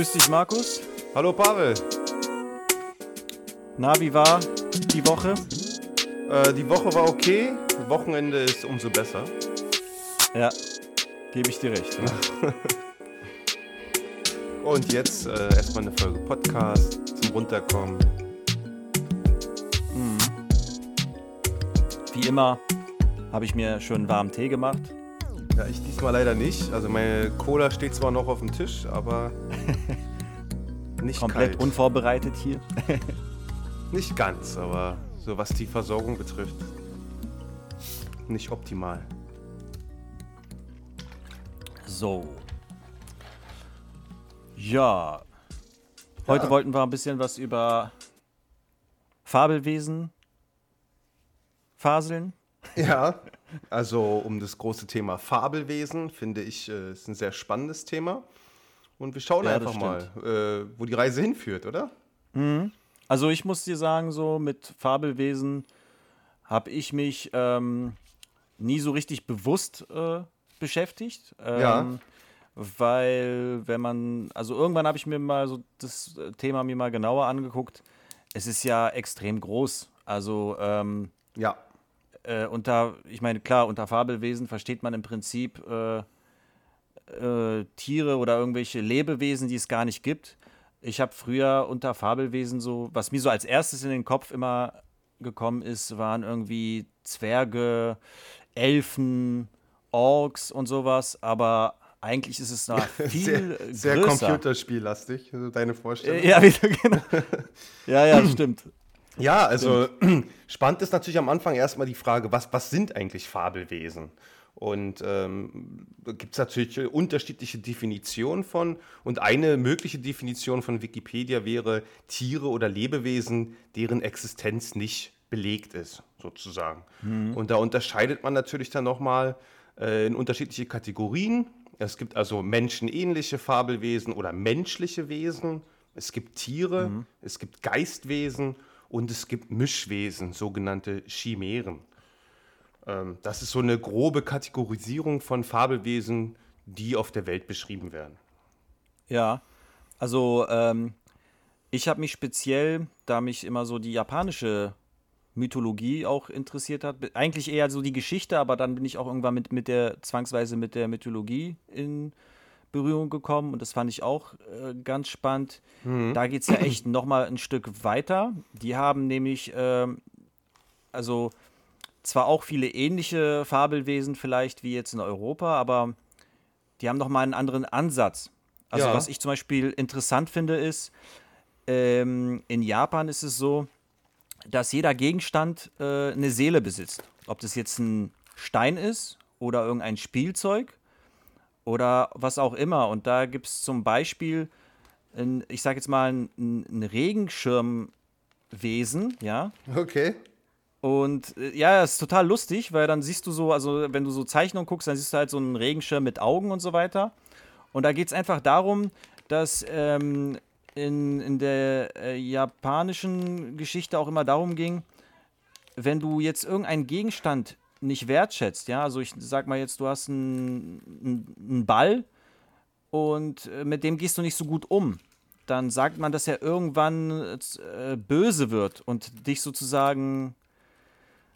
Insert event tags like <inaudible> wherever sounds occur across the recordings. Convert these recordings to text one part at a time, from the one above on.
Grüß dich, Markus. Hallo Pavel. Na, wie war die Woche? Äh, die Woche war okay, Wochenende ist umso besser. Ja, gebe ich dir recht. Ja. <laughs> Und jetzt äh, erstmal eine Folge Podcast zum Runterkommen. Mhm. Wie immer habe ich mir schön warmen Tee gemacht. Ja, ich diesmal leider nicht. Also meine Cola steht zwar noch auf dem Tisch, aber nicht Komplett kalt. unvorbereitet hier. <laughs> Nicht ganz, aber so was die Versorgung betrifft, nicht optimal. So. Ja. Heute Ja. wollten wir ein bisschen was über Fabelwesen faseln. <laughs> Ja, also um das große Thema Fabelwesen finde ich, äh, ist ein sehr spannendes Thema. Und wir schauen Ja, einfach mal, äh, wo die Reise hinführt, oder? Also ich muss dir sagen, so mit Fabelwesen habe ich mich ähm, nie so richtig bewusst äh, beschäftigt. Ähm, Ja. Weil wenn man, also irgendwann habe ich mir mal so das äh, Thema mir mal genauer angeguckt. Es ist ja extrem groß. Also ähm, Ja, äh, unter, ich meine, klar, unter Fabelwesen versteht man im Prinzip äh, äh, Tiere oder irgendwelche Lebewesen, die es gar nicht gibt. Ich habe früher unter Fabelwesen so, was mir so als erstes in den Kopf immer gekommen ist, waren irgendwie Zwerge, Elfen, Orks und sowas, aber eigentlich ist es noch viel sehr, sehr größer. computerspiellastig, also deine Vorstellung. Äh, Ja, wieder, genau. <laughs> ja, ja, stimmt. Ja, also <clears throat> spannend ist natürlich am Anfang erstmal die Frage, was, was sind eigentlich Fabelwesen? Und ähm, da gibt es natürlich unterschiedliche Definitionen von. Und eine mögliche Definition von Wikipedia wäre Tiere oder Lebewesen, deren Existenz nicht belegt ist, sozusagen. Und da unterscheidet man natürlich dann nochmal äh, in unterschiedliche Kategorien. Es gibt also menschenähnliche Fabelwesen oder menschliche Wesen. Es gibt Tiere, es gibt Geistwesen und es gibt Mischwesen, sogenannte Chimären. Ähm, das ist so eine grobe Kategorisierung von Fabelwesen, die auf der Welt beschrieben werden. Ja, also ähm, ich habe mich speziell, da mich immer so die japanische Mythologie auch interessiert hat, eigentlich eher so die Geschichte, aber dann bin ich auch irgendwann mit, mit der, zwangsweise mit der Mythologie in Berührung gekommen und das fand ich auch äh, ganz spannend. Da geht es ja echt nochmal ein Stück weiter. Die haben nämlich, ähm, also zwar auch viele ähnliche Fabelwesen vielleicht wie jetzt in Europa, aber die haben noch mal einen anderen Ansatz. Also Ja. was ich zum Beispiel interessant finde, ist, ähm, in Japan ist es so, dass jeder Gegenstand äh, eine Seele besitzt. Ob das jetzt ein Stein ist oder irgendein Spielzeug oder was auch immer. Und da gibt es zum Beispiel, ein, ich sage jetzt mal, ein, ein Regenschirmwesen, ja, Okay. Und äh, ja, es ist total lustig, weil dann siehst du so, also wenn du so Zeichnungen guckst, dann siehst du halt so einen Regenschirm mit Augen und so weiter. Und da geht es einfach darum, dass ähm, in, in der äh, japanischen Geschichte auch immer darum ging, wenn du jetzt irgendeinen Gegenstand nicht wertschätzt, ja, also ich sag mal jetzt, du hast einen Ball und äh, mit dem gehst du nicht so gut um, dann sagt man, dass er irgendwann äh, böse wird und dich sozusagen,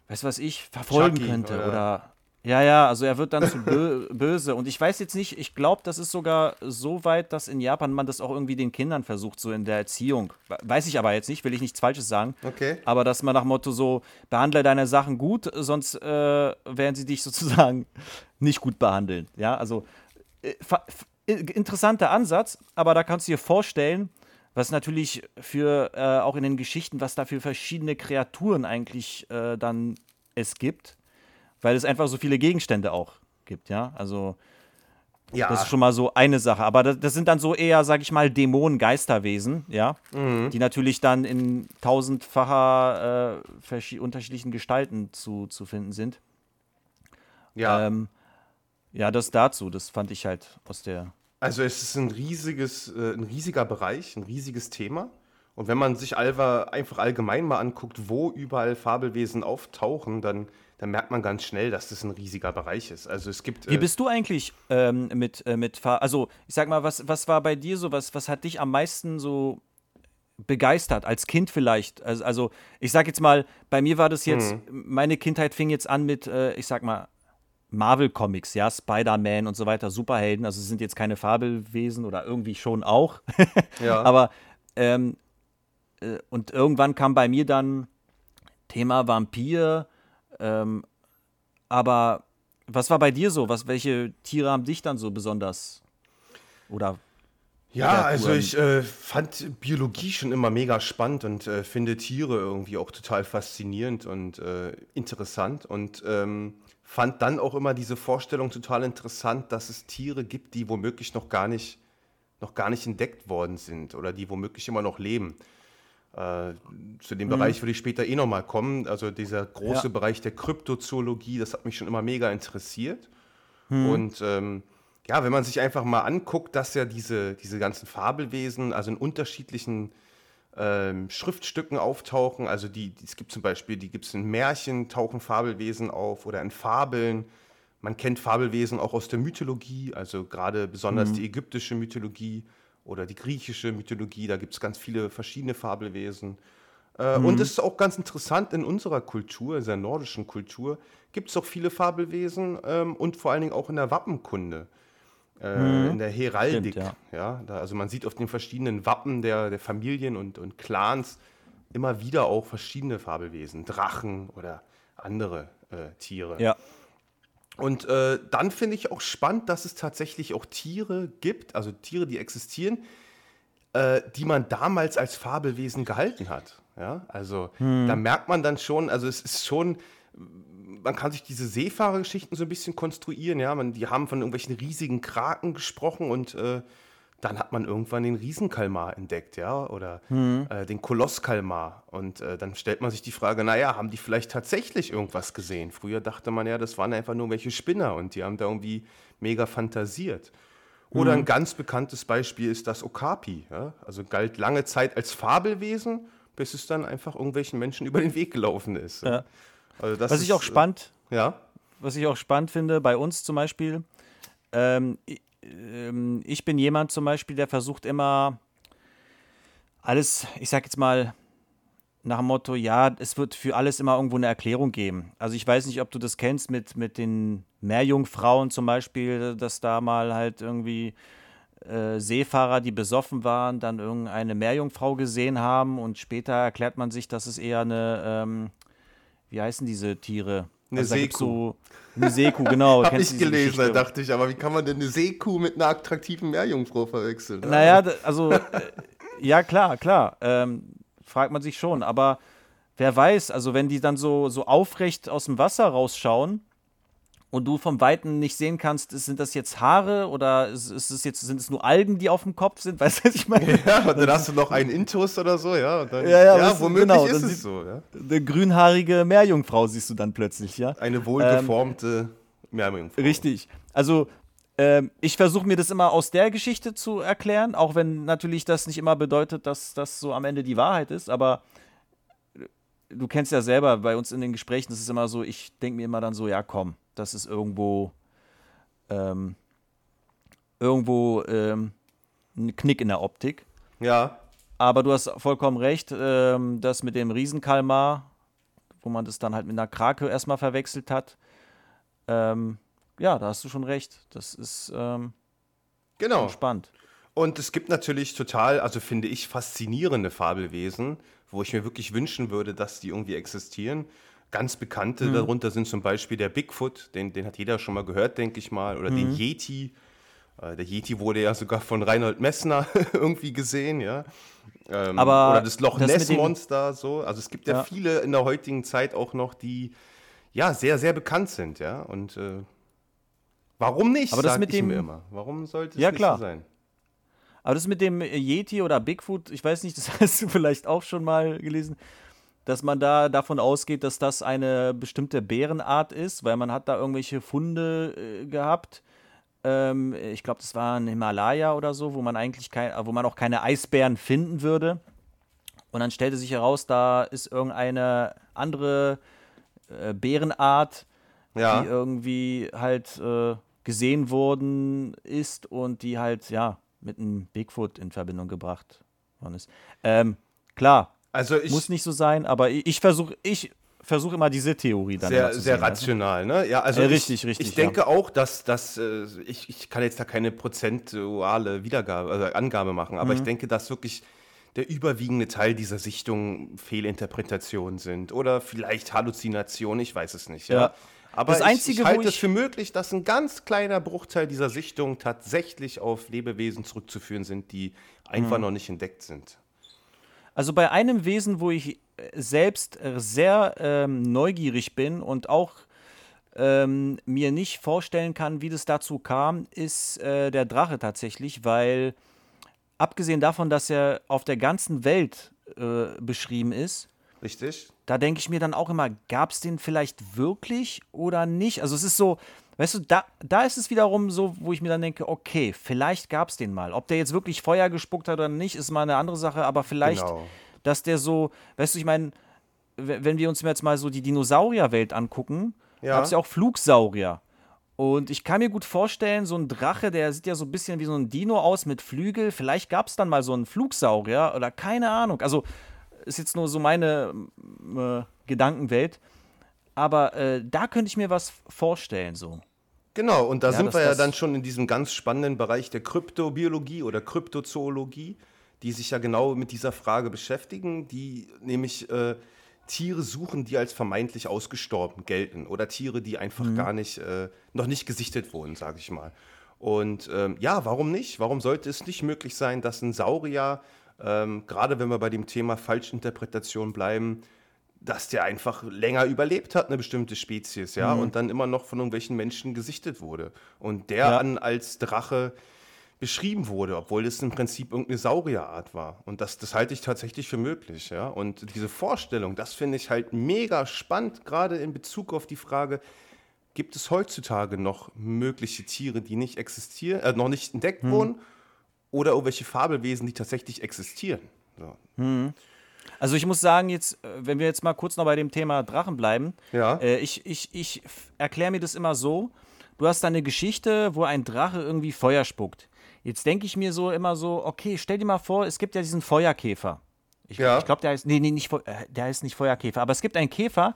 weiß was ich, verfolgen Chucky, könnte oder? oder ja, ja, also er wird dann zu bö <laughs> böse. Und ich weiß jetzt nicht, ich glaube, das ist sogar so weit, dass in Japan man das auch irgendwie den Kindern versucht, so in der Erziehung. Weiß ich aber jetzt nicht, will ich nichts Falsches sagen. Okay. Aber dass man nach Motto so, behandle deine Sachen gut, sonst äh, werden sie dich <laughs> sozusagen nicht gut behandeln. Ja, also äh, äh, interessanter Ansatz, aber da kannst du dir vorstellen, was natürlich für äh, auch in den Geschichten, was da für verschiedene Kreaturen eigentlich äh, dann es gibt, weil es einfach so viele Gegenstände auch gibt, ja. Also Ja, das ist schon mal so eine Sache. Aber das, das sind dann so eher, sag ich mal, Dämonen, Geisterwesen, ja. Die natürlich dann in tausendfacher äh, unterschiedlichen Gestalten zu, zu finden sind. ja. Ähm, ja, das dazu, das fand ich halt aus der. Also es ist ein riesiges, äh, ein riesiger Bereich, ein riesiges Thema. Und wenn man sich Alva einfach allgemein mal anguckt, wo überall Fabelwesen auftauchen, dann, dann merkt man ganz schnell, dass das ein riesiger Bereich ist. Also es gibt. Wie äh, bist du eigentlich ähm, mit, äh, mit Fa Also, ich sag mal, was, was war bei dir so, was, was hat dich am meisten so begeistert, als Kind vielleicht? Also, also ich sag jetzt mal, bei mir war das jetzt, mhm. meine Kindheit fing jetzt an mit, äh, ich sag mal, Marvel-Comics, ja, Spider-Man und so weiter, Superhelden, also es sind jetzt keine Fabelwesen oder irgendwie schon auch. ja. <laughs> Aber ähm, äh, und irgendwann kam bei mir dann Thema Vampir. Ähm, aber was war bei dir so? Was, welche Tiere haben dich dann so besonders oder ja, also ich äh, fand Biologie schon immer mega spannend und äh, finde Tiere irgendwie auch total faszinierend und äh, interessant und ähm, fand dann auch immer diese Vorstellung total interessant, dass es Tiere gibt, die womöglich noch gar nicht, noch gar nicht entdeckt worden sind oder die womöglich immer noch leben. Äh, zu dem mhm. Bereich würde ich später eh nochmal kommen. Also dieser große ja. Bereich der Kryptozoologie, das hat mich schon immer mega interessiert. Mhm. Und ähm, ja, wenn man sich einfach mal anguckt, dass ja diese, diese ganzen Fabelwesen, also in unterschiedlichen ähm, Schriftstücken auftauchen. Also die, die, es gibt zum Beispiel, die gibt es in Märchen, tauchen Fabelwesen auf oder in Fabeln. Man kennt Fabelwesen auch aus der Mythologie, also gerade besonders mhm. die ägyptische Mythologie oder die griechische Mythologie. Da gibt es ganz viele verschiedene Fabelwesen. Äh, mhm. Und es ist auch ganz interessant, in unserer Kultur, in der nordischen Kultur, gibt es auch viele Fabelwesen ähm, und vor allen Dingen auch in der Wappenkunde äh, mhm. in der Heraldik. Stimmt, ja. ja da, also man sieht auf den verschiedenen Wappen der, der Familien und, und Clans immer wieder auch verschiedene Fabelwesen, Drachen oder andere äh, Tiere. Ja. Und äh, dann finde ich auch spannend, dass es tatsächlich auch Tiere gibt, also Tiere, die existieren, äh, die man damals als Fabelwesen gehalten hat. Ja, also hm. da merkt man dann schon, also es ist schon man kann sich diese Seefahrergeschichten so ein bisschen konstruieren, ja. Man, die haben von irgendwelchen riesigen Kraken gesprochen und äh, dann hat man irgendwann den Riesenkalmar entdeckt, ja, oder mhm. äh, den Kolosskalmar. Und äh, dann stellt man sich die Frage, naja, haben die vielleicht tatsächlich irgendwas gesehen? Früher dachte man ja, das waren einfach nur welche Spinner und die haben da irgendwie mega fantasiert. Oder mhm. ein ganz bekanntes Beispiel ist das Okapi, ja? also galt lange Zeit als Fabelwesen, bis es dann einfach irgendwelchen Menschen über den Weg gelaufen ist. Ja. Also was ich auch äh, spannend, ja? was ich auch spannend finde, bei uns zum Beispiel, ähm, ähm, ich bin jemand zum Beispiel, der versucht immer alles, ich sag jetzt mal, nach dem Motto, ja, es wird für alles immer irgendwo eine Erklärung geben. Also ich weiß nicht, ob du das kennst mit, mit den Meerjungfrauen zum Beispiel, dass da mal halt irgendwie äh, Seefahrer, die besoffen waren, dann irgendeine Meerjungfrau gesehen haben und später erklärt man sich, dass es eher eine, ähm, wie heißen diese Tiere? Eine also, Seekuh. So, eine Seekuh, genau. <laughs> Hab ich gelesen, da dachte ich, aber wie kann man denn eine Seekuh mit einer attraktiven Meerjungfrau verwechseln? Naja, also, äh, ja, klar, klar. Ähm, fragt man sich schon. Aber wer weiß, also wenn die dann so, so aufrecht aus dem Wasser rausschauen und du vom Weiten nicht sehen kannst, sind das jetzt Haare oder ist, es jetzt, sind es nur Algen, die auf dem Kopf sind? <laughs> Weißt du, was ich meine? Ja, und dann hast du noch einen Intus oder so, ja. Dann, ja, ja, ja womöglich genau, ist es so, ja. Eine grünhaarige Meerjungfrau siehst du dann plötzlich, ja. Eine wohlgeformte ähm, Meerjungfrau. Richtig. Also, ähm, ich versuche mir das immer aus der Geschichte zu erklären, auch wenn natürlich das nicht immer bedeutet, dass das so am Ende die Wahrheit ist, aber du kennst ja selber bei uns in den Gesprächen, das ist immer so, ich denke mir immer dann so, ja komm, das ist irgendwo ähm, irgendwo ähm, ein Knick in der Optik. Ja. Aber du hast vollkommen recht, ähm, das mit dem Riesenkalmar, wo man das dann halt mit einer Krake erstmal verwechselt hat. Ähm, ja, da hast du schon recht. Das ist ähm, genau. spannend. Und es gibt natürlich total, also finde ich, faszinierende Fabelwesen, wo ich mir wirklich wünschen würde, dass die irgendwie existieren. Ganz bekannte mhm. darunter sind zum Beispiel der Bigfoot, den, den hat jeder schon mal gehört, denke ich mal, oder mhm. den Yeti. Äh, der Yeti wurde ja sogar von Reinhold Messner <laughs> irgendwie gesehen, ja. Ähm, Aber oder das Loch Ness Monster, so. Also es gibt ja, ja, viele in der heutigen Zeit auch noch, die ja sehr, sehr bekannt sind, ja. Und äh, warum nicht? Aber das mit dem immer. Warum sollte es ja, nicht klar. so sein? Aber das mit dem Yeti oder Bigfoot, ich weiß nicht, <laughs> das hast du vielleicht auch schon mal gelesen dass man da davon ausgeht, dass das eine bestimmte Bärenart ist, weil man hat da irgendwelche Funde äh, gehabt. Ähm, ich glaube, das war ein Himalaya oder so, wo man eigentlich kein, wo man auch keine Eisbären finden würde. Und dann stellte sich heraus, da ist irgendeine andere äh, Bärenart, Ja. die irgendwie halt äh, gesehen worden ist und die halt, ja, mit einem Bigfoot in Verbindung gebracht worden ist. Ähm, klar, Also ich muss nicht so sein, aber ich, ich versuche ich versuch immer diese Theorie dann sehr, zu sehr sehen, du? rational, ne? Ja, also Äh, ich, richtig, richtig, Ich denke auch, dass das, äh, ich, ich kann jetzt da keine prozentuale Wiedergabe, also Angabe machen, aber ich Mhm. denke, dass wirklich der überwiegende Teil dieser Sichtung Fehlinterpretationen sind oder vielleicht Halluzinationen, ich weiß es nicht. Ja. Ja. Aber Das ich, Einzige, ich wo halte es ich- für möglich, dass ein ganz kleiner Bruchteil dieser Sichtung tatsächlich auf Lebewesen zurückzuführen sind, die einfach Mhm. noch nicht entdeckt sind. Also bei einem Wesen, wo ich äh, selbst äh, sehr ähm, neugierig bin und auch ähm, mir nicht vorstellen kann, wie das dazu kam, ist äh, der Drache tatsächlich, weil abgesehen davon, dass er auf der ganzen Welt äh, beschrieben ist, Richtig? da denke ich mir dann auch immer, gab es den vielleicht wirklich oder nicht? Also es ist so, weißt du, da, da ist es wiederum so, wo ich mir dann denke, okay, vielleicht gab es den mal. Ob der jetzt wirklich Feuer gespuckt hat oder nicht, ist mal eine andere Sache, aber vielleicht, Genau. dass der so, weißt du, ich meine, wenn wir uns jetzt mal so die Dinosaurierwelt angucken, Ja. gab es ja auch Flugsaurier. Und ich kann mir gut vorstellen, so ein Drache, der sieht ja so ein bisschen wie so ein Dino aus mit Flügel. Vielleicht gab es dann mal so einen Flugsaurier oder keine Ahnung. Also ist jetzt nur so meine äh, Gedankenwelt. Aber äh, da könnte ich mir was vorstellen, so. Genau, und da Ja, sind dass wir ja das- dann schon in diesem ganz spannenden Bereich der Kryptobiologie oder Kryptozoologie, die sich ja genau mit dieser Frage beschäftigen, die nämlich äh, Tiere suchen, die als vermeintlich ausgestorben gelten oder Tiere, die einfach gar nicht, äh, noch nicht gesichtet wurden, sage ich mal. Und ähm, ja, warum nicht? Warum sollte es nicht möglich sein, dass ein Saurier, ähm, gerade wenn wir bei dem Thema Falschinterpretation bleiben, dass der einfach länger überlebt hat, eine bestimmte Spezies, ja, und dann immer noch von irgendwelchen Menschen gesichtet wurde. Und der Ja. dann als Drache beschrieben wurde, obwohl es im Prinzip irgendeine Saurierart war. Und das, das halte ich tatsächlich für möglich, ja. Und diese Vorstellung, das finde ich halt mega spannend, gerade in Bezug auf die Frage, gibt es heutzutage noch mögliche Tiere, die nicht existieren, äh, noch nicht entdeckt wurden, oder irgendwelche Fabelwesen, die tatsächlich existieren? So. Also ich muss sagen, jetzt, äh, wenn wir jetzt mal kurz noch bei dem Thema Drachen bleiben, Ja. äh, ich, ich, ich erkläre mir das immer so, du hast da eine Geschichte, wo ein Drache irgendwie Feuer spuckt. Jetzt denke ich mir so immer so, okay, stell dir mal vor, es gibt ja diesen Feuerkäfer. Ich, Ja. ich glaube, der heißt, nee, nee, nicht, äh, der heißt nicht Feuerkäfer, aber es gibt einen Käfer,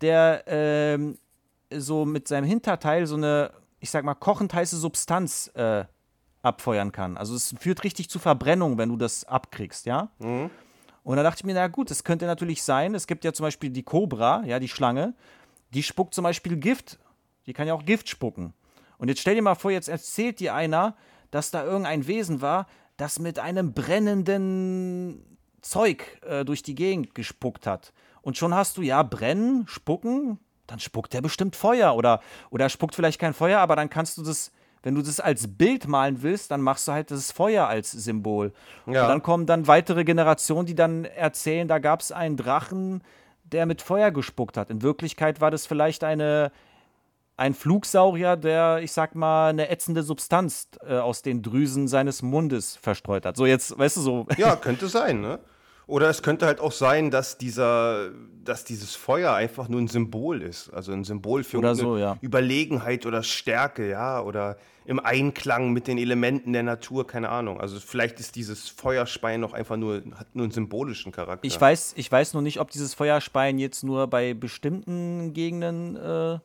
der ähm, so mit seinem Hinterteil so eine, ich sag mal, kochend heiße Substanz äh, abfeuern kann. Also es führt richtig zu Verbrennung, wenn du das abkriegst, ja? Und da dachte ich mir, na gut, das könnte natürlich sein. Es gibt ja zum Beispiel die Cobra, ja, die Schlange, die spuckt zum Beispiel Gift. Die kann ja auch Gift spucken. Und jetzt stell dir mal vor, jetzt erzählt dir einer, dass da irgendein Wesen war, das mit einem brennenden Zeug äh, durch die Gegend gespuckt hat. Und schon hast du, ja, brennen, spucken, dann spuckt der bestimmt Feuer. Oder, oder er spuckt vielleicht kein Feuer, aber dann kannst du das, wenn du das als Bild malen willst, dann machst du halt das Feuer als Symbol. Ja. Und dann kommen dann weitere Generationen, die dann erzählen, da gab es einen Drachen, der mit Feuer gespuckt hat. In Wirklichkeit war das vielleicht eine, ein Flugsaurier, der, ich sag mal, eine ätzende Substanz äh, aus den Drüsen seines Mundes verstreut hat. So jetzt, weißt du, so. Ja, könnte sein, ne? Oder es könnte halt auch sein, dass dieser, dass dieses Feuer einfach nur ein Symbol ist. Also ein Symbol für Oder so, ja. Überlegenheit oder Stärke, ja, oder im Einklang mit den Elementen der Natur, keine Ahnung. Also vielleicht ist dieses Feuerspein noch einfach nur, hat nur einen symbolischen Charakter. Ich weiß, ich weiß nur nicht, ob dieses Feuerspein jetzt nur bei bestimmten Gegenden, äh,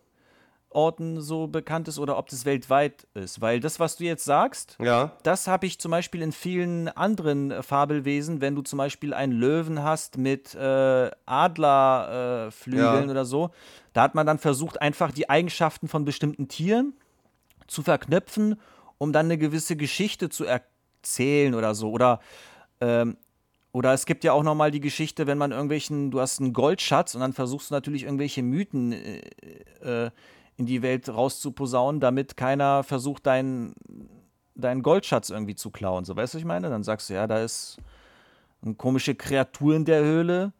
Orten so bekannt ist oder ob das weltweit ist. Weil das, was du jetzt sagst, Ja, Das habe ich zum Beispiel in vielen anderen äh, Fabelwesen, wenn du zum Beispiel einen Löwen hast mit äh, Adlerflügeln äh, Ja. oder so. Da hat man dann versucht, einfach die Eigenschaften von bestimmten Tieren zu verknüpfen, um dann eine gewisse Geschichte zu erzählen oder so. Oder, ähm, oder es gibt ja auch nochmal die Geschichte, wenn man irgendwelchen, du hast einen Goldschatz und dann versuchst du natürlich irgendwelche Mythen äh, äh, in die Welt rauszuposaunen, damit keiner versucht, deinen deinen Goldschatz irgendwie zu klauen. So, weißt du, was ich meine? Dann sagst du, ja, da ist eine komische Kreatur in der Höhle.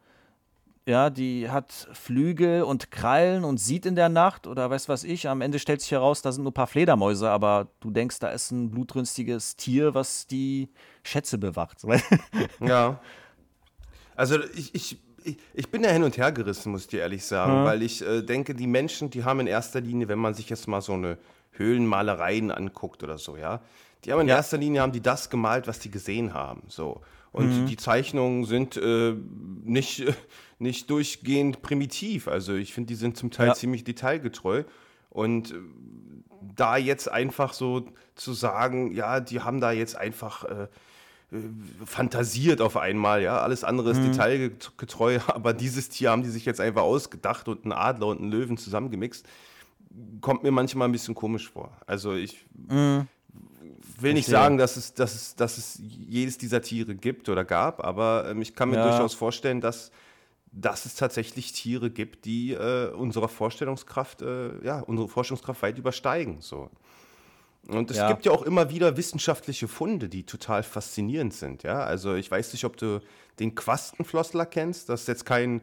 Ja, die hat Flügel und Krallen und sieht in der Nacht oder weiß was ich. Am Ende stellt sich heraus, da sind nur ein paar Fledermäuse, aber du denkst, da ist ein blutrünstiges Tier, was die Schätze bewacht. Ja. Also ich, ich, ich bin ja hin und her gerissen, muss ich dir ehrlich sagen, mhm. weil ich äh, denke, die Menschen, die haben in erster Linie, wenn man sich jetzt mal so eine Höhlenmalereien anguckt oder so, ja, die haben in ja. erster Linie haben die das gemalt, was die gesehen haben, so. Und mhm. die Zeichnungen sind äh, nicht, <laughs> nicht durchgehend primitiv. Also ich finde, die sind zum Teil ja. ziemlich detailgetreu. Und äh, da jetzt einfach so zu sagen, ja, die haben da jetzt einfach äh, fantasiert auf einmal, ja. Alles andere ist mhm. detailgetreu, <laughs> aber dieses Tier haben die sich jetzt einfach ausgedacht und einen Adler und einen Löwen zusammengemixt. Kommt mir manchmal ein bisschen komisch vor. Also ich mhm. will nicht sagen, dass es, dass, es, dass es jedes dieser Tiere gibt oder gab, aber ähm, ich kann mir ja. durchaus vorstellen, dass, dass es tatsächlich Tiere gibt, die äh, unserer Vorstellungskraft, äh, ja, unsere Vorstellungskraft weit übersteigen. So. Und es ja. gibt ja auch immer wieder wissenschaftliche Funde, die total faszinierend sind. Ja? Also ich weiß nicht, ob du den Quastenflossler kennst. Das ist jetzt kein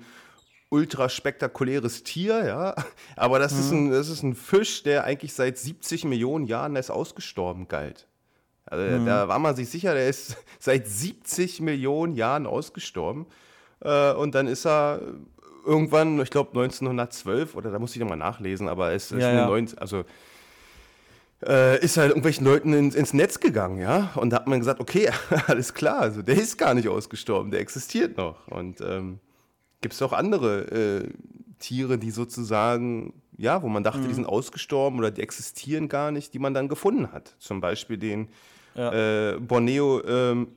ultra spektakuläres Tier, ja, aber das, mhm. ist ein, das ist ein Fisch, der eigentlich seit 70 Millionen Jahren als ausgestorben galt. Also mhm. da war man sich sicher, der ist <laughs> seit 70 Millionen Jahren ausgestorben. Äh, und dann ist er irgendwann, ich glaube 1912, oder da muss ich nochmal nachlesen, aber es ist ja, ja. 90, also äh, ist halt irgendwelchen Leuten ins, ins, Netz gegangen, ja. Und da hat man gesagt, okay, <laughs> alles klar, also der ist gar nicht ausgestorben, der existiert noch. Und ähm, gibt es auch andere äh, Tiere, die sozusagen, ja, wo man dachte, mhm. die sind ausgestorben oder die existieren gar nicht, die man dann gefunden hat. Zum Beispiel den ja. äh, Borneo ähm,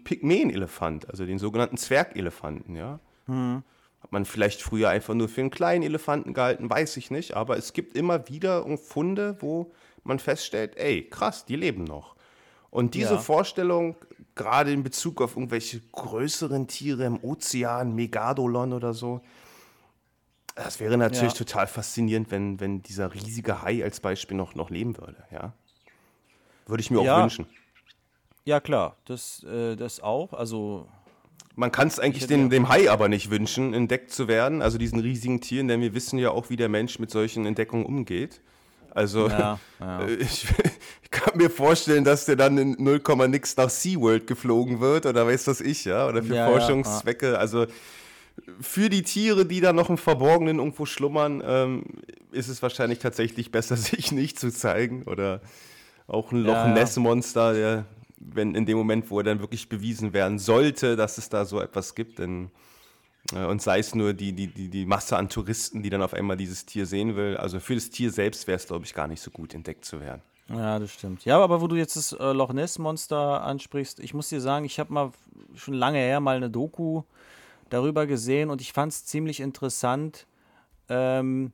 also den sogenannten Zwergelefanten, ja. Mhm. Hat man vielleicht früher einfach nur für einen kleinen Elefanten gehalten, weiß ich nicht, aber es gibt immer wieder Funde, wo man feststellt, ey, krass, die leben noch. Und diese ja. Vorstellung, gerade in Bezug auf irgendwelche größeren Tiere im Ozean, Megadolon oder so, das wäre natürlich ja. total faszinierend, wenn, wenn dieser riesige Hai als Beispiel noch, noch leben würde, ja. Würde ich mir ja. auch wünschen. Ja, klar, das, äh, das auch. Also. Man kann es eigentlich den, dem Hai aber nicht wünschen, entdeckt zu werden, also diesen riesigen Tieren, denn wir wissen ja auch, wie der Mensch mit solchen Entdeckungen umgeht. Also ja, <laughs> ja. Ich, ich, kann mir vorstellen, dass der dann in 0, nix nach SeaWorld geflogen wird oder weiß das ich, ja, oder für ja, Forschungszwecke. Also für die Tiere, die da noch im Verborgenen irgendwo schlummern, ähm, ist es wahrscheinlich tatsächlich besser, <laughs> sich nicht zu zeigen. Oder auch ein Loch Ness Monster, der, wenn in dem Moment, wo er dann wirklich bewiesen werden sollte, dass es da so etwas gibt, dann und sei es nur die, die, die, die Masse an Touristen, die dann auf einmal dieses Tier sehen will. Also für das Tier selbst wäre es, glaube ich, gar nicht so gut entdeckt zu werden. Ja, das stimmt. Ja, aber wo du jetzt das äh, Loch Ness Monster ansprichst, ich muss dir sagen, ich habe mal schon lange her mal eine Doku darüber gesehen und ich fand es ziemlich interessant, ähm,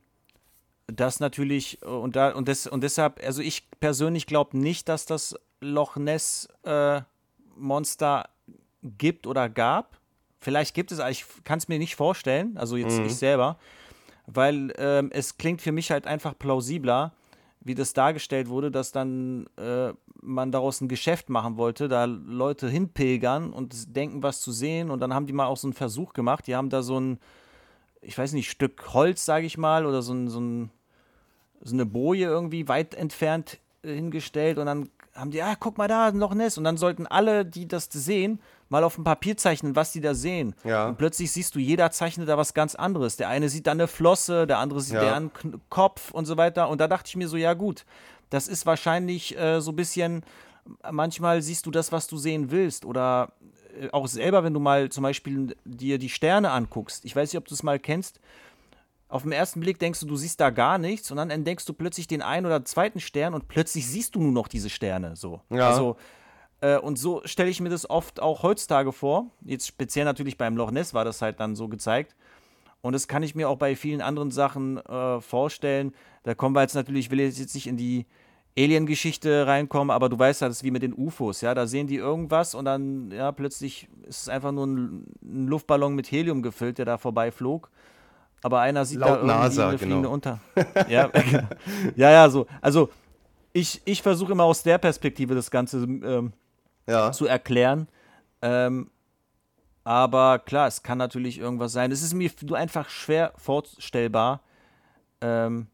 dass natürlich äh, und da und, des, und deshalb, also ich persönlich glaube nicht, dass das Loch Ness äh, gibt oder gab. Vielleicht gibt es, ich kann es mir nicht vorstellen, also jetzt mhm. ich selber, weil ähm, es klingt für mich halt einfach plausibler, wie das dargestellt wurde, dass dann äh, man daraus ein Geschäft machen wollte, da Leute hinpilgern und denken, was zu sehen. Und dann haben die mal auch so einen Versuch gemacht. Die haben da so ein, ich weiß nicht, Stück Holz, sage ich mal, oder so, ein, so, ein, so eine Boje irgendwie weit entfernt äh, hingestellt. Und dann haben die, ah, guck mal da, ein Loch Ness. Und dann sollten alle, die das sehen, mal auf dem Papier zeichnen, was die da sehen. Ja. Und plötzlich siehst du, jeder zeichnet da was ganz anderes. Der eine sieht da eine Flosse, der andere sieht ja. da einen Kopf und so weiter. Und da dachte ich mir so, ja gut, das ist wahrscheinlich äh, so ein bisschen, manchmal siehst du das, was du sehen willst. Oder äh, auch selber, wenn du mal zum Beispiel dir die Sterne anguckst. Ich weiß nicht, ob du es mal kennst. Auf den ersten Blick denkst du, du siehst da gar nichts und dann entdeckst du plötzlich den einen oder zweiten Stern und plötzlich siehst du nur noch diese Sterne. So. Ja. Also äh, und so stelle ich mir das oft auch heutzutage vor. Jetzt speziell natürlich beim Loch Ness war das halt dann so gezeigt. Und das kann ich mir auch bei vielen anderen Sachen äh, vorstellen. Da kommen wir jetzt natürlich, ich will jetzt nicht in die Alien-Geschichte reinkommen, aber du weißt ja, das ist wie mit den UFOs, ja, da sehen die irgendwas und dann, ja, plötzlich ist es einfach nur ein, ein Luftballon mit Helium gefüllt, der da vorbeiflog. Aber einer sieht Laut da irgendwie NASA, eine fliegende genau. unter. <laughs> ja, <laughs> ja, ja, so. Also ich, ich versuche immer aus der Perspektive das Ganze ähm, ja. zu erklären. Ähm, aber klar, es kann natürlich irgendwas sein. Es ist mir nur einfach schwer vorstellbar, ähm,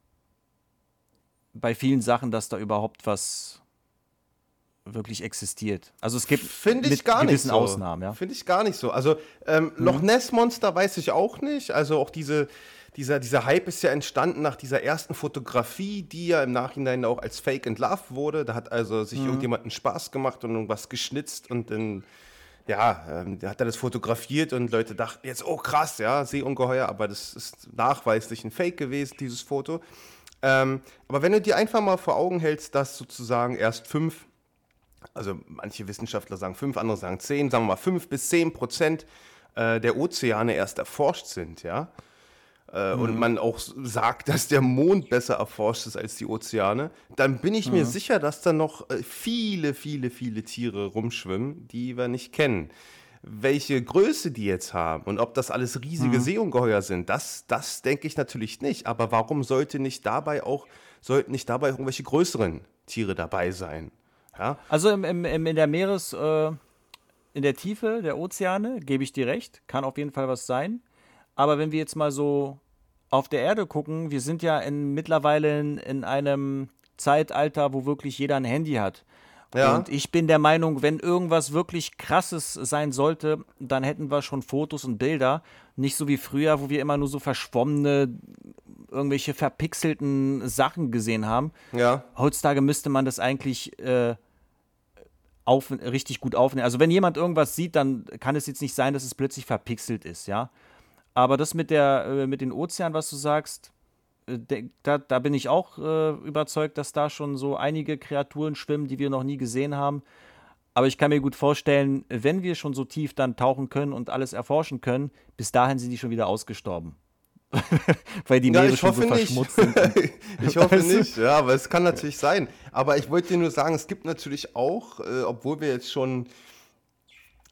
bei vielen Sachen, dass da überhaupt was, wirklich existiert. Also es gibt Finde ich gar nicht so. Ausnahmen, ja. Finde ich gar nicht so. Also ähm, mhm. Loch Ness Monster weiß ich auch nicht. Also auch diese, dieser, dieser Hype ist ja entstanden nach dieser ersten Fotografie, die ja im Nachhinein auch als Fake and Love wurde. Da hat also sich mhm. irgendjemand einen Spaß gemacht und irgendwas geschnitzt und dann ja, ähm, hat er das fotografiert und Leute dachten jetzt, oh krass, ja, Seeungeheuer, aber das ist nachweislich ein Fake gewesen, dieses Foto. Ähm, aber wenn du dir einfach mal vor Augen hältst, dass sozusagen erst fünf, also manche Wissenschaftler sagen fünf, andere sagen zehn, sagen wir mal fünf bis zehn Prozent äh, der Ozeane erst erforscht sind, ja, äh, mhm. und man auch sagt, dass der Mond besser erforscht ist als die Ozeane, dann bin ich mhm. mir sicher, dass da noch äh, viele, viele, viele Tiere rumschwimmen, die wir nicht kennen. Welche Größe die jetzt haben und ob das alles riesige mhm. Seeungeheuer sind, das, das denke ich natürlich nicht. Aber warum sollte nicht dabei auch, sollten nicht dabei irgendwelche größeren Tiere dabei sein? Ja? Also im, im, in der Meeres, äh, in der Tiefe der Ozeane, gebe ich dir recht, kann auf jeden Fall was sein. Aber wenn wir jetzt mal so auf der Erde gucken, wir sind ja in, mittlerweile in, in einem Zeitalter, wo wirklich jeder ein Handy hat. Ja. Und ich bin der Meinung, wenn irgendwas wirklich krasses sein sollte, dann hätten wir schon Fotos und Bilder. Nicht so wie früher, wo wir immer nur so verschwommene, irgendwelche verpixelten Sachen gesehen haben. Ja. Heutzutage müsste man das eigentlich äh, auf, richtig gut aufnehmen. Also wenn jemand irgendwas sieht, dann kann es jetzt nicht sein, dass es plötzlich verpixelt ist, ja. Aber das mit, der, äh, mit den Ozeanen, was du sagst, äh, da, da bin ich auch äh, überzeugt, dass da schon so einige Kreaturen schwimmen, die wir noch nie gesehen haben. Aber ich kann mir gut vorstellen, wenn wir schon so tief dann tauchen können und alles erforschen können, bis dahin sind die schon wieder ausgestorben. <laughs> Weil die Meere ja, schon so verschmutzt sind. <laughs> ich hoffe nicht, ja, aber es kann natürlich sein. Aber ich wollte dir nur sagen, es gibt natürlich auch, äh, obwohl wir jetzt schon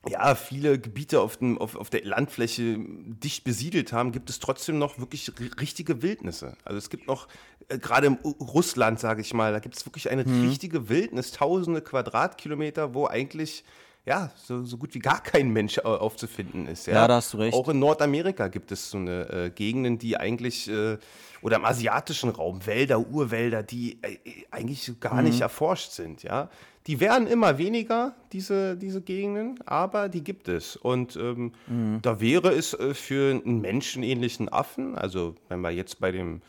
ja, viele Gebiete auf, dem, auf, auf der Landfläche dicht besiedelt haben, gibt es trotzdem noch wirklich richtige Wildnisse. Also es gibt noch, äh, gerade im Russland, sage ich mal, da gibt es wirklich eine mhm. richtige Wildnis, tausende Quadratkilometer, wo eigentlich ja, so, so gut wie gar kein Mensch aufzufinden ist. Ja? ja, da hast du recht. Auch in Nordamerika gibt es so eine äh, Gegenden, die eigentlich, äh, oder im asiatischen Raum, Wälder, Urwälder, die äh, eigentlich gar mhm. nicht erforscht sind. Ja? Die werden immer weniger, diese, diese Gegenden, aber die gibt es. Und ähm, mhm. da wäre es äh, für einen menschenähnlichen Affen, also wenn wir jetzt bei dem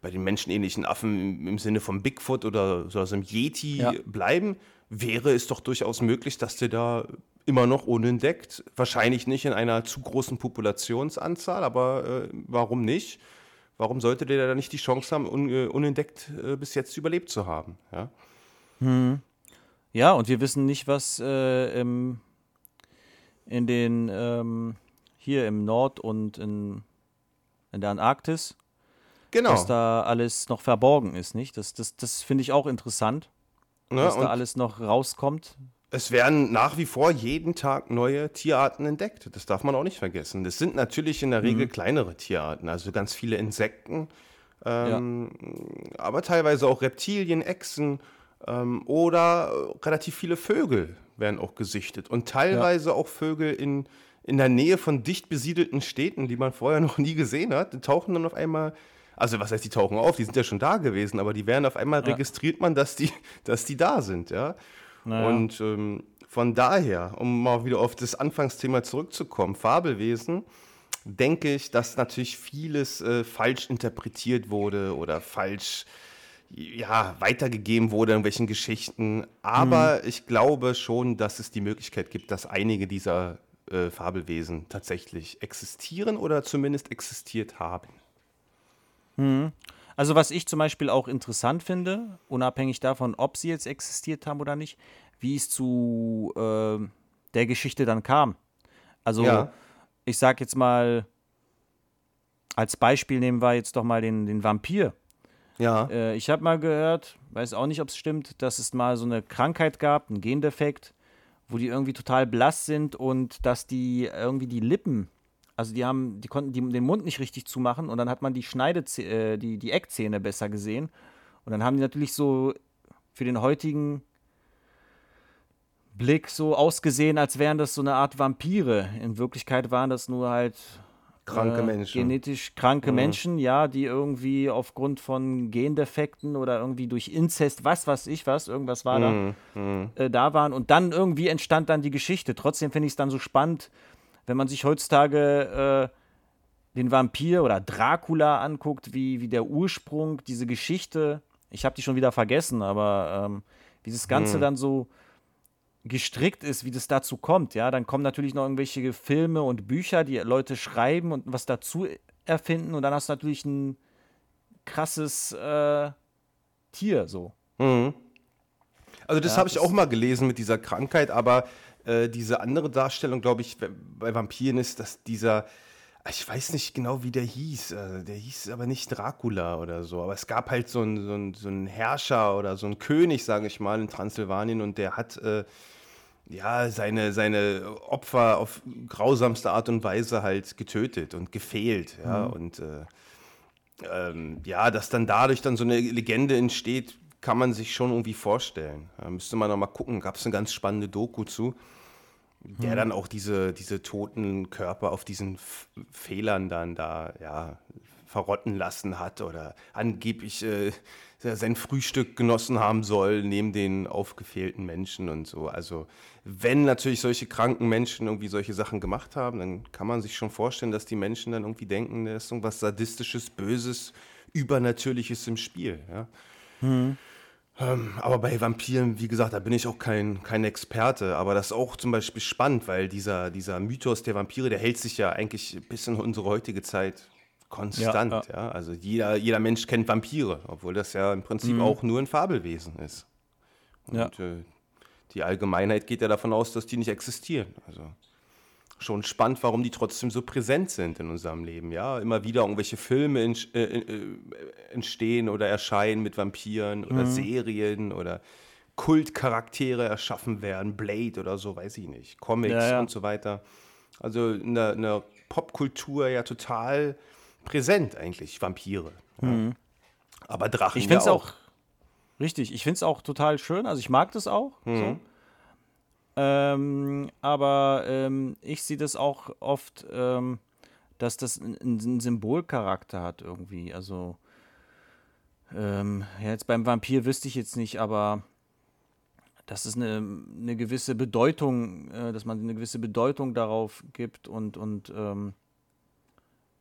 bei den menschenähnlichen Affen im, im Sinne von Bigfoot oder so einem Yeti ja. bleiben, wäre es doch durchaus möglich, dass der da immer noch unentdeckt, wahrscheinlich nicht in einer zu großen Populationsanzahl, aber äh, warum nicht? Warum sollte der da nicht die Chance haben, un, uh, unentdeckt äh, bis jetzt überlebt zu haben? Ja? Hm. Ja, und wir wissen nicht, was äh, im, in den ähm, hier im Nord und in, in der Antarktis, genau. was da alles noch verborgen ist, nicht? Das, das, das finde ich auch interessant, ne, was da alles noch rauskommt. Es werden nach wie vor jeden Tag neue Tierarten entdeckt. Das darf man auch nicht vergessen. Das sind natürlich in der Regel mhm. kleinere Tierarten, also ganz viele Insekten, ähm, ja. aber teilweise auch Reptilien, Echsen ähm, oder relativ viele Vögel werden auch gesichtet und teilweise ja. auch Vögel in, in der Nähe von dicht besiedelten Städten, die man vorher noch nie gesehen hat, tauchen dann auf einmal also was heißt, die tauchen auf, die sind ja schon da gewesen, aber die werden auf einmal ja. registriert man, dass die, <laughs> dass die da sind, ja. Naja. Und ähm, von daher, um mal wieder auf das Anfangsthema zurückzukommen, Fabelwesen, denke ich, dass natürlich vieles äh, falsch interpretiert wurde oder falsch ja, weitergegeben wurde, in welchen Geschichten. Aber mhm. ich glaube schon, dass es die Möglichkeit gibt, dass einige dieser äh, Fabelwesen tatsächlich existieren oder zumindest existiert haben. Mhm. Also was ich zum Beispiel auch interessant finde, unabhängig davon, ob sie jetzt existiert haben oder nicht, wie es zu äh, der Geschichte dann kam. Also ja. ich sag jetzt mal, als Beispiel nehmen wir jetzt doch mal den, den Vampir. Ja. Äh, ich habe mal gehört, weiß auch nicht, ob es stimmt, dass es mal so eine Krankheit gab, einen Gendefekt, wo die irgendwie total blass sind und dass die irgendwie die Lippen, also die haben, die konnten die, den Mund nicht richtig zumachen und dann hat man die Schneide, äh, die, die Eckzähne besser gesehen. Und dann haben die natürlich so für den heutigen Blick so ausgesehen, als wären das so eine Art Vampire. In Wirklichkeit waren das nur halt Kranke äh, Menschen. genetisch kranke Mhm. Menschen, ja, die irgendwie aufgrund von Gendefekten oder irgendwie durch Inzest, was weiß ich was, irgendwas war Mhm. Mhm. da, äh, da waren. Und dann irgendwie entstand dann die Geschichte. Trotzdem finde ich es dann so spannend, wenn man sich heutzutage äh, den Vampir oder Dracula anguckt, wie, wie der Ursprung, diese Geschichte, ich habe die schon wieder vergessen, aber ähm, wie das Ganze Mhm. dann so gestrickt ist, wie das dazu kommt, ja, dann kommen natürlich noch irgendwelche Filme und Bücher, die Leute schreiben und was dazu erfinden und dann hast du natürlich ein krasses äh, Tier so. Mhm. Also das Ja, habe ich auch mal gelesen mit dieser Krankheit, aber äh, diese andere Darstellung, glaube ich, bei Vampiren ist, dass dieser, ich weiß nicht genau, wie der hieß, äh, der hieß aber nicht Dracula oder so, aber es gab halt so einen, so einen, so einen Herrscher oder so einen König, sage ich mal, in Transsilvanien und der hat äh, ja seine, seine Opfer auf grausamste Art und Weise halt getötet und gefehlt, ja, und äh, ähm, ja, dass dann dadurch dann so eine Legende entsteht, kann man sich schon irgendwie vorstellen. Da müsste man noch mal gucken. Gab es eine ganz spannende Doku zu, der dann auch diese, diese toten Körper auf diesen F Fehlern dann da ja, verrotten lassen hat oder angeblich äh, sein Frühstück genossen haben soll neben den aufgefehlten Menschen und so. Also wenn natürlich solche kranken Menschen irgendwie solche Sachen gemacht haben, dann kann man sich schon vorstellen, dass die Menschen dann irgendwie denken, da ist irgendwas Sadistisches, Böses, Übernatürliches im Spiel. Ja? Ähm, aber bei Vampiren, wie gesagt, da bin ich auch kein, kein Experte. Aber das ist auch zum Beispiel spannend, weil dieser, dieser Mythos der Vampire, der hält sich ja eigentlich bis in unsere heutige Zeit konstant. Ja, Ja, Also jeder, jeder Mensch kennt Vampire, obwohl das ja im Prinzip auch nur ein Fabelwesen ist. Und Ja. äh, die Allgemeinheit geht ja davon aus, dass die nicht existieren. Also schon spannend, warum die trotzdem so präsent sind in unserem Leben. Ja, immer wieder irgendwelche Filme ent- äh, äh, entstehen oder erscheinen mit Vampiren oder Serien oder Kultcharaktere erschaffen werden, Blade oder so, weiß ich nicht, Comics Ja, ja. und so weiter. Also in der, in der Popkultur ja total präsent eigentlich, Vampire. Ja. Aber Drachen Ich finde es ja auch, richtig, ich finde es auch total schön, also ich mag das auch. So. Ähm, aber ähm, ich sehe das auch oft, ähm, dass das einen, Symbolcharakter hat irgendwie. Also ähm, ja, jetzt beim Vampir wüsste ich jetzt nicht, aber dass es eine, eine gewisse Bedeutung, äh, dass man eine gewisse Bedeutung darauf gibt und, und ähm,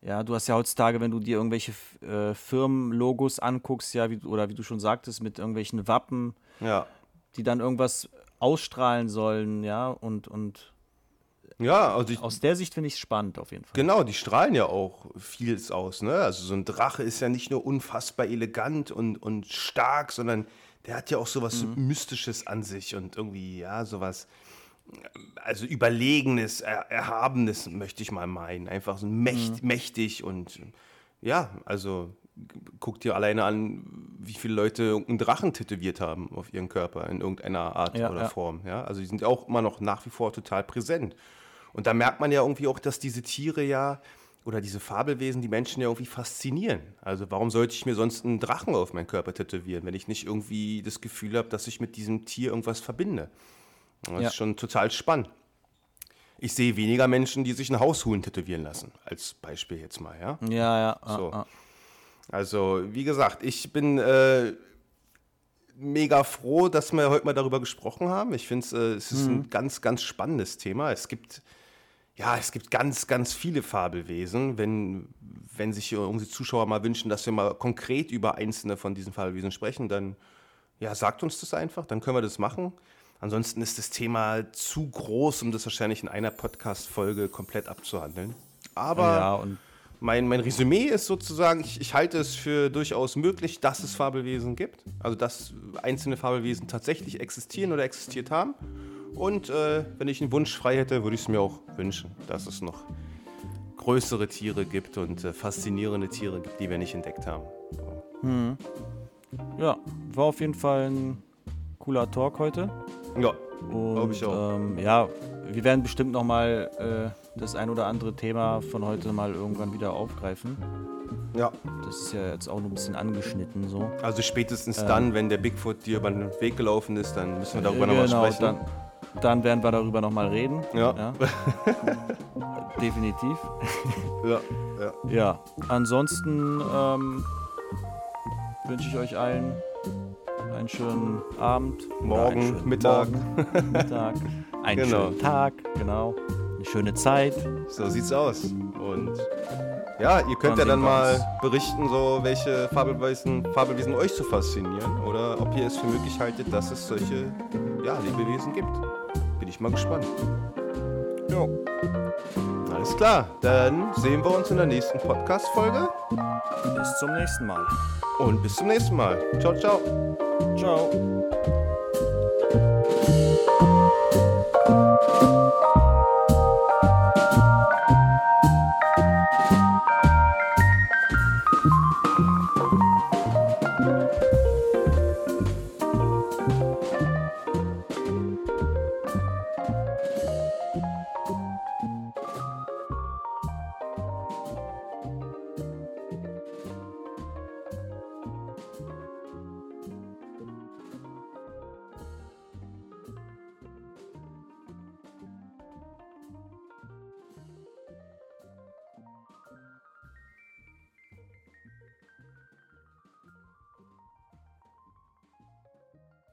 ja, du hast ja heutzutage, wenn du dir irgendwelche äh, Firmenlogos anguckst, ja, wie, oder wie du schon sagtest, mit irgendwelchen Wappen, Ja. die dann irgendwas ausstrahlen sollen, ja, und, und Ja, also ich, aus der Sicht finde ich es spannend auf jeden Fall. Genau, die strahlen ja auch vieles aus. Ne? Also so ein Drache ist ja nicht nur unfassbar elegant und, und stark, sondern der hat ja auch sowas Mystisches an sich und irgendwie, ja, sowas, also Überlegenes, er, Erhabenes, möchte ich mal meinen. Einfach so mächt, mächtig und ja, also guck dir alleine an, wie viele Leute irgendeinen Drachen tätowiert haben auf ihren Körper in irgendeiner Art Ja, oder ja. Form. Ja? Also die sind ja auch immer noch nach wie vor total präsent. Und da merkt man ja irgendwie auch, dass diese Tiere ja oder diese Fabelwesen die Menschen ja irgendwie faszinieren. Also warum sollte ich mir sonst einen Drachen auf meinen Körper tätowieren, wenn ich nicht irgendwie das Gefühl habe, dass ich mit diesem Tier irgendwas verbinde? Das Ja. ist schon total spannend. Ich sehe weniger Menschen, die sich ein Haushuhn tätowieren lassen, als Beispiel jetzt mal, ja. Ja, ja. ah, So. ah. Also, wie gesagt, ich bin äh, mega froh, dass wir heute mal darüber gesprochen haben. Ich finde, äh, es ist ein ganz, ganz spannendes Thema. Es gibt, ja, es gibt ganz, ganz viele Fabelwesen. Wenn, wenn sich unsere Zuschauer mal wünschen, dass wir mal konkret über einzelne von diesen Fabelwesen sprechen, dann ja, sagt uns das einfach, dann können wir das machen. Ansonsten ist das Thema zu groß, um das wahrscheinlich in einer Podcast-Folge komplett abzuhandeln. Aber ja, und mein, mein Resümee ist sozusagen, ich, ich halte es für durchaus möglich, dass es Fabelwesen gibt. Also, dass einzelne Fabelwesen tatsächlich existieren oder existiert haben. Und äh, wenn ich einen Wunsch frei hätte, würde ich es mir auch wünschen, dass es noch größere Tiere gibt und äh, faszinierende Tiere gibt, die wir nicht entdeckt haben. So. ja, war auf jeden Fall ein cooler Talk heute. Ja, Und Glaub ich auch. Ähm, ja, wir werden bestimmt noch mal äh, das ein oder andere Thema von heute mal irgendwann wieder aufgreifen. ja. Das ist ja jetzt auch nur ein bisschen angeschnitten so. Also spätestens dann, wenn der Bigfoot dir über den Weg gelaufen ist, dann müssen wir darüber nochmal genau, sprechen. dann, dann werden wir darüber nochmal reden. Ja. ja. <laughs> Definitiv. Ja, ja. Ja, ansonsten ähm, wünsche ich euch allen einen schönen Abend. Morgen, einen schönen Mittag. Morgen, Mittag. <laughs> Einen Genau. schönen Tag, genau. Eine schöne Zeit. So sieht's aus. Und ja, ihr könnt ja dann mal berichten, so welche Fabelwesen, Fabelwesen euch so faszinieren oder ob ihr es für möglich haltet, dass es solche ja, Lebewesen gibt. Bin ich mal gespannt. Jo. Alles klar, dann sehen wir uns in der nächsten Podcast-Folge Bis zum nächsten Mal. und bis zum nächsten Mal. Ciao, ciao. Ciao. Thank you.